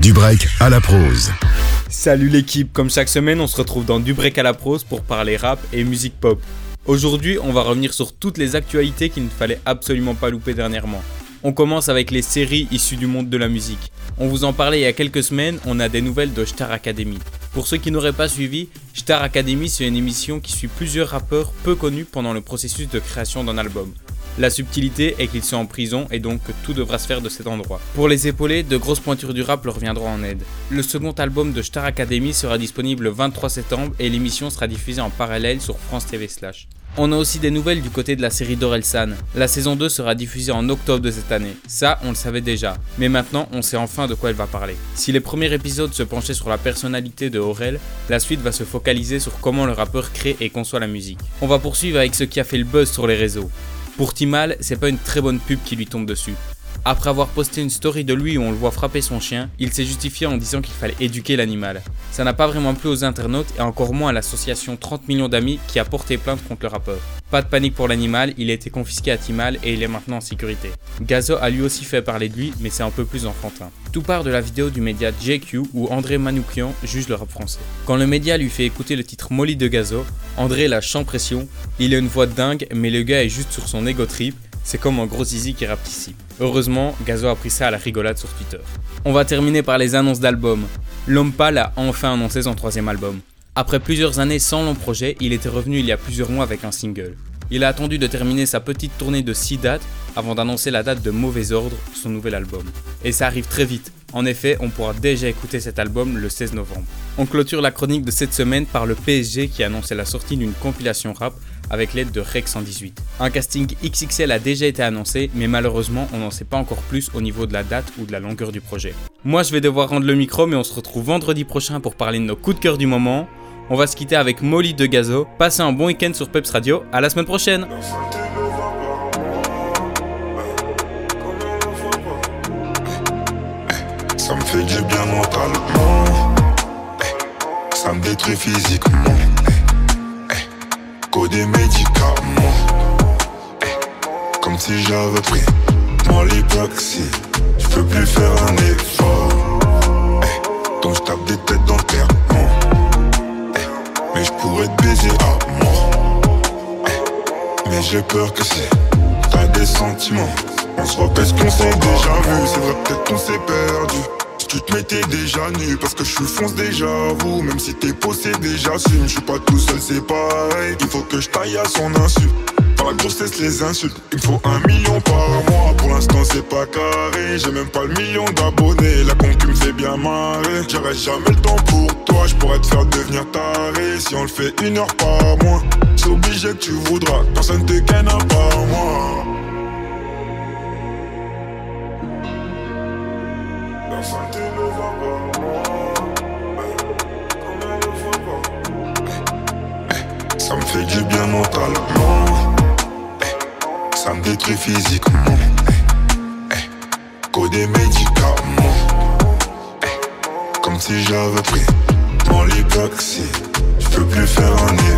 Du break à la prose. Salut l'équipe, comme chaque semaine on se retrouve dans Du break à la prose pour parler rap et musique pop. Aujourd'hui on va revenir sur toutes les actualités qu'il ne fallait absolument pas louper dernièrement. On commence avec les séries issues du monde de la musique. On vous en parlait il y a quelques semaines, on a des nouvelles de Star Academy. Pour ceux qui n'auraient pas suivi, Star Academy c'est une émission qui suit plusieurs rappeurs peu connus pendant le processus de création d'un album. La subtilité est qu'ils sont en prison et donc que tout devra se faire de cet endroit. Pour les épauler, de grosses pointures du rap leur viendront en aide. Le second album de Star Academy sera disponible le 23 septembre et l'émission sera diffusée en parallèle sur France TV Slash. On a aussi des nouvelles du côté de la série d'Orelsan. La saison 2 sera diffusée en octobre de cette année. Ça, on le savait déjà. Mais maintenant, on sait enfin de quoi elle va parler. Si les premiers épisodes se penchaient sur la personnalité de Aurel, la suite va se focaliser sur comment le rappeur crée et conçoit la musique. On va poursuivre avec ce qui a fait le buzz sur les réseaux. Pour Timal, c'est pas une très bonne pub qui lui tombe dessus. Après avoir posté une story de lui où on le voit frapper son chien, il s'est justifié en disant qu'il fallait éduquer l'animal. Ça n'a pas vraiment plu aux internautes et encore moins à l'association 30 millions d'amis qui a porté plainte contre le rappeur. Pas de panique pour l'animal, il a été confisqué à Timal et il est maintenant en sécurité. Gazo a lui aussi fait parler de lui, mais c'est un peu plus enfantin. Tout part de la vidéo du média JQ où André Manoukian juge le rap français. Quand le média lui fait écouter le titre Molly de Gazo, André lâche sans pression, il a une voix dingue mais le gars est juste sur son ego trip c'est comme un gros zizi qui rappe ici. Heureusement, Gazo a pris ça à la rigolade sur Twitter. On va terminer par les annonces d'albums. L'homme pâle a enfin annoncé son troisième album. Après plusieurs années sans long projet, il était revenu il y a plusieurs mois avec un single. Il a attendu de terminer sa petite tournée de 6 dates avant d'annoncer la date de Mauvais Ordre, son nouvel album. Et ça arrive très vite. En effet, on pourra déjà écouter cet album le 16 novembre. On clôture la chronique de cette semaine par le PSG qui annonçait la sortie d'une compilation rap avec l'aide de Rec 118. Un casting XXL a déjà été annoncé, mais malheureusement, on n'en sait pas encore plus au niveau de la date ou de la longueur du projet. Moi, je vais devoir rendre le micro, mais on se retrouve vendredi prochain pour parler de nos coups de cœur du moment. On va se quitter avec Molly de Gazo. Passez un bon week-end sur Peps Radio. À la semaine prochaine. Des médicaments. Comme si j'avais pris mon lipoxy. Je peux plus faire un effort. Donc je tape des têtes dans le terre. Mais je pourrais te baiser à mort. Mais j'ai peur que si t'as des sentiments, on se ce qu'on s'est déjà vu. C'est vrai, peut-être qu'on s'est perdu tu te mettais déjà nu Parce que je suis fonce déjà vous Même si t'es possédé j'assume Je suis pas tout seul c'est pareil. Il faut que je taille à son insu. Par la grossesse les insultes Il me faut un million par mois. Pour l'instant c'est pas carré. J'ai même pas le million d'abonnés. La concu me fait bien marrer. J'aurai jamais le temps pour toi. Je pourrais te faire devenir taré Si on le fait une heure par mois. C'est obligé que tu voudras. Personne te gagne à part moi Ça me fait du bien mentalement. Ça me détruit physiquement. Qu'au des médicaments. Comme si j'avais pris mon lipoxy. Je peux plus faire un effort.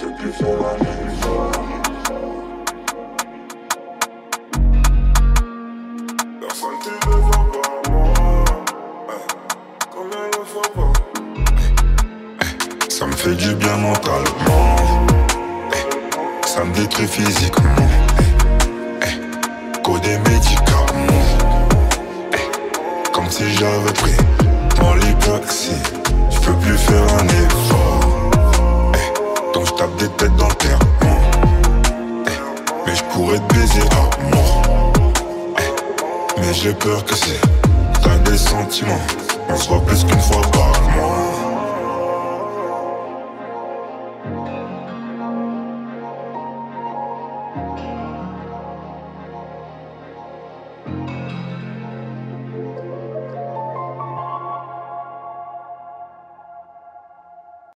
Ça me fait du bien mentalement. Ça me détruit physiquement. Qu'au des médicaments. Comme si j'avais pris mon lipoxy. Je peux plus faire un effort. Des têtes dans le terre. Mais je pourrais te baiser à mort. Mais j'ai peur que c'est t'as des sentiments. On se voit plus qu'une fois par mois.